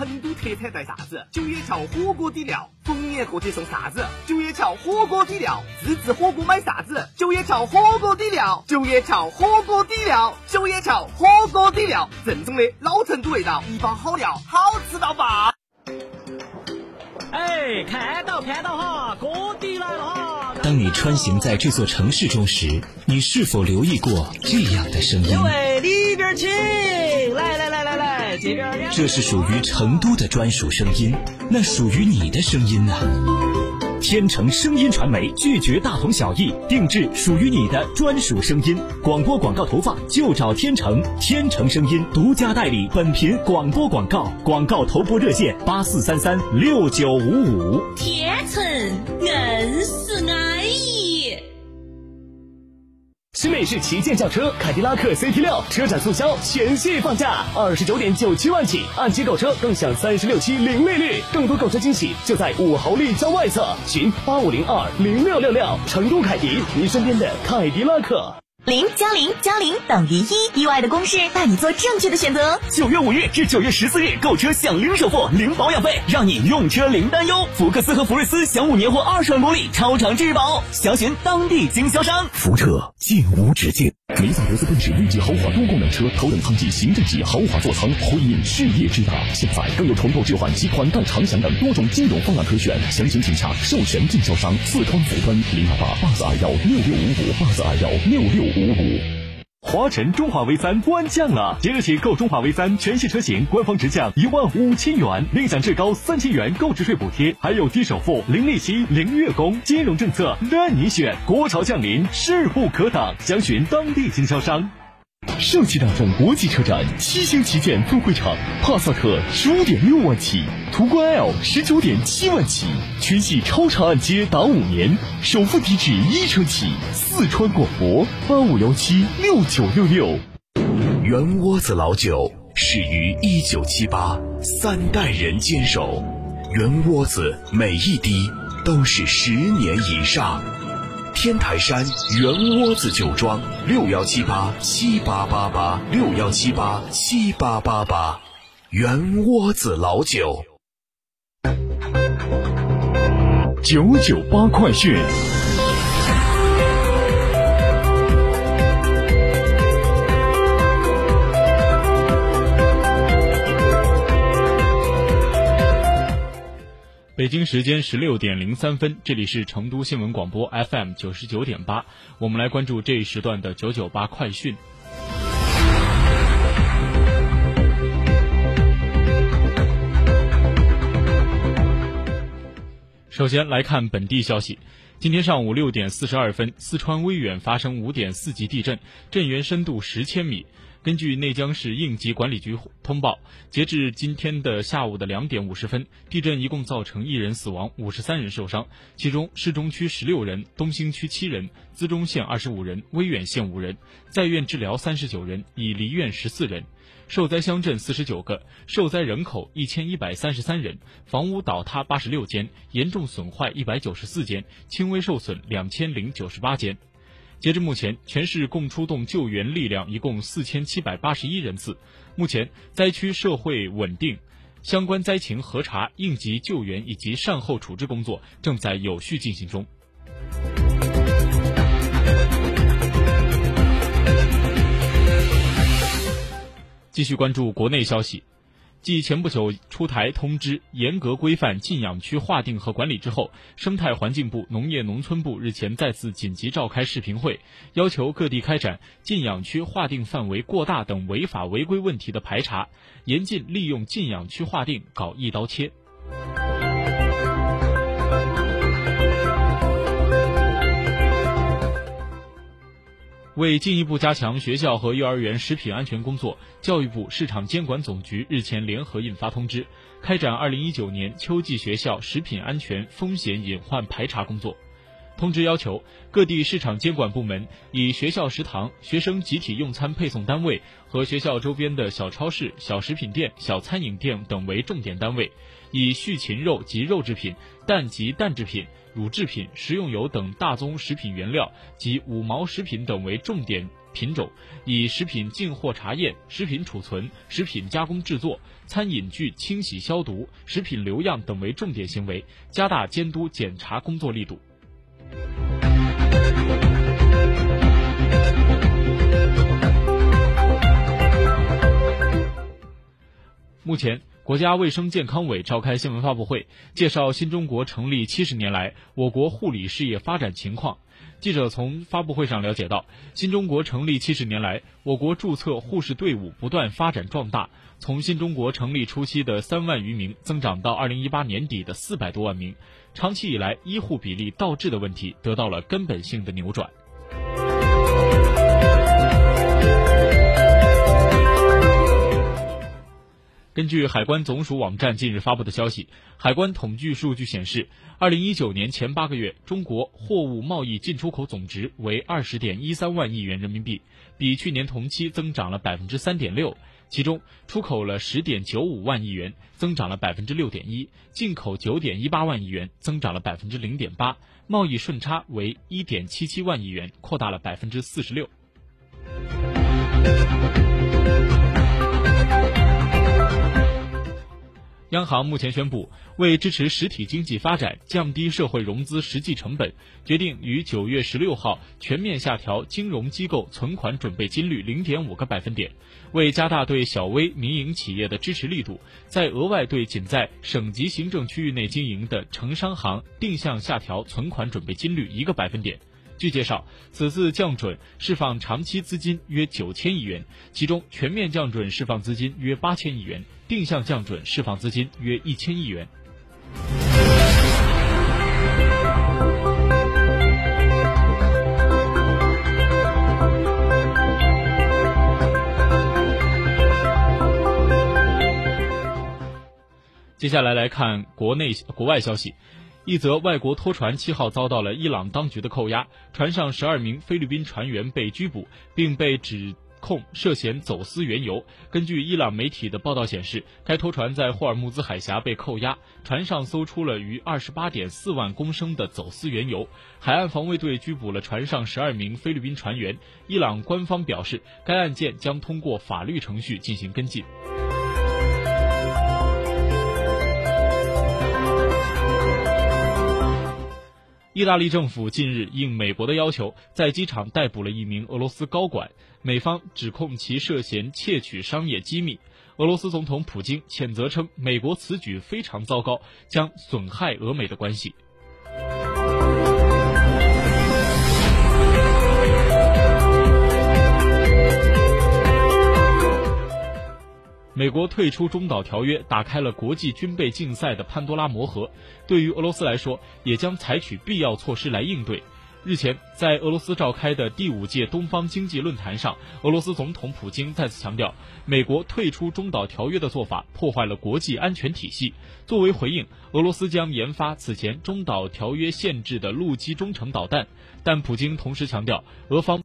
成都特产带啥子？九叶桥火锅底料，逢年过节送啥子？九叶桥火锅底料，自制火锅买啥子？九叶桥火锅底料，九叶桥火锅底料，九叶桥火锅底料，正宗的老成都味道，一包好料，好吃到爆！哎，看到看到哈，锅底来了哈！当你穿行在这座城市中时，你是否留意过这样的声音？这。是属于成都的专属声音，那属于你的声音呢？天成声音传媒拒绝大同小异，定制属于你的专属声音。广播广告投放就找天成，天成声音独家代理本频广播广告，广告投播热线八四三三六九五五。天成硬是安新美式旗舰轿车凯迪拉克 CT 六车展促销，全系放价二十九点九七万起，按揭购车更享三十六期零利率，更多购车惊喜就在五豪立交外侧，寻八五零二零六六六。成都凯迪，您身边的凯迪拉克。零加零加零等于一，意外的公式带你做正确的选择。九月五日至九月十四日购车享零首付、零保养费，让你用车零担忧。福克斯和福睿斯享五年或二十万公里超长质保，详询当地经销商。福特进无止境。梅赛德斯奔驰 V 级豪华多功能车，头等舱级、行政级豪华座舱，辉映事业之大。现在更有重购置换及款待长享等多种金融方案可选，详情请洽授权经销商四川福奔零二八八四二幺六六五五八四二幺六六五五。华晨中华 V 三官降了，即日起购中华 V 三全系车型，官方直降一万五千元，另享至高三千元购置税补贴，还有低首付、零利息、零月供，金融政策任你选。国潮降临，势不可挡，详询当地经销商。上汽大众国际车展七星旗舰分会场，帕萨特十五点六万起，途观 L 十九点七万起，全系超长按揭达五年，首付低至一成起。四川广博八五幺七六九六六。圆窝子老酒始于一九七八，三代人坚守，圆窝子每一滴都是十年以上。天台山圆窝子酒庄六幺七八七八八八六幺七八七八八八，圆窝子老酒。九九八快讯。北京时间十六点零三分，这里是成都新闻广播 FM 九十九点八，我们来关注这一时段的九九八快讯。首先来看本地消息，今天上午六点四十二分，四川威远发生五点四级地震，震源深度十千米。根据内江市应急管理局通报，截至今天的下午的两点五十分，地震一共造成一人死亡，五十三人受伤，其中市中区十六人，东兴区七人，资中县二十五人，威远县五人，在院治疗三十九人，已离院十四人。受灾乡镇四十九个，受灾人口一千一百三十三人，房屋倒塌八十六间，严重损坏一百九十四间，轻微受损两千零九十八间。截至目前，全市共出动救援力量一共四千七百八十一人次。目前，灾区社会稳定，相关灾情核查、应急救援以及善后处置工作正在有序进行中。继续关注国内消息。继前不久出台通知，严格规范禁养区划定和管理之后，生态环境部、农业农村部日前再次紧急召开视频会，要求各地开展禁养区划定范围过大等违法违规问题的排查，严禁利用禁养区划定搞一刀切。为进一步加强学校和幼儿园食品安全工作，教育部市场监管总局日前联合印发通知，开展2019年秋季学校食品安全风险隐患排查工作。通知要求，各地市场监管部门以学校食堂、学生集体用餐配送单位和学校周边的小超市、小食品店、小餐饮店等为重点单位，以畜禽肉及肉制品、蛋及蛋制品。乳制品、食用油等大宗食品原料及五毛食品等为重点品种，以食品进货查验、食品储存、食品加工制作、餐饮具清洗消毒、食品留样等为重点行为，加大监督检查工作力度。目前。国家卫生健康委召开新闻发布会，介绍新中国成立七十年来我国护理事业发展情况。记者从发布会上了解到，新中国成立七十年来，我国注册护士队伍不断发展壮大，从新中国成立初期的三万余名增长到二零一八年底的四百多万名。长期以来，医护比例倒置的问题得到了根本性的扭转。根据海关总署网站近日发布的消息，海关统计数据显示，二零一九年前八个月，中国货物贸易进出口总值为二十点一三万亿元人民币，比去年同期增长了百分之三点六。其中，出口了十点九五万亿元，增长了百分之六点一；进口九点一八万亿元，增长了百分之零点八。贸易顺差为一点七七万亿元，扩大了百分之四十六。央行目前宣布，为支持实体经济发展、降低社会融资实际成本，决定于九月十六号全面下调金融机构存款准备金率零点五个百分点。为加大对小微民营企业的支持力度，再额外对仅在省级行政区域内经营的城商行定向下调存款准备金率一个百分点。据介绍，此次降准释放长期资金约九千亿元，其中全面降准释放资金约八千亿元，定向降准释放资金约一千亿元。接下来来看国内国外消息。一则外国拖船七号遭到了伊朗当局的扣押，船上十二名菲律宾船员被拘捕，并被指控涉嫌走私原油。根据伊朗媒体的报道显示，该拖船在霍尔木兹海峡被扣押，船上搜出了逾二十八点四万公升的走私原油。海岸防卫队拘捕了船上十二名菲律宾船员。伊朗官方表示，该案件将通过法律程序进行跟进。意大利政府近日应美国的要求，在机场逮捕了一名俄罗斯高管，美方指控其涉嫌窃取商业机密。俄罗斯总统普京谴责称，美国此举非常糟糕，将损害俄美的关系。美国退出中导条约，打开了国际军备竞赛的潘多拉魔盒。对于俄罗斯来说，也将采取必要措施来应对。日前，在俄罗斯召开的第五届东方经济论坛上，俄罗斯总统普京再次强调，美国退出中导条约的做法破坏了国际安全体系。作为回应，俄罗斯将研发此前中导条约限制的陆基中程导弹。但普京同时强调，俄方。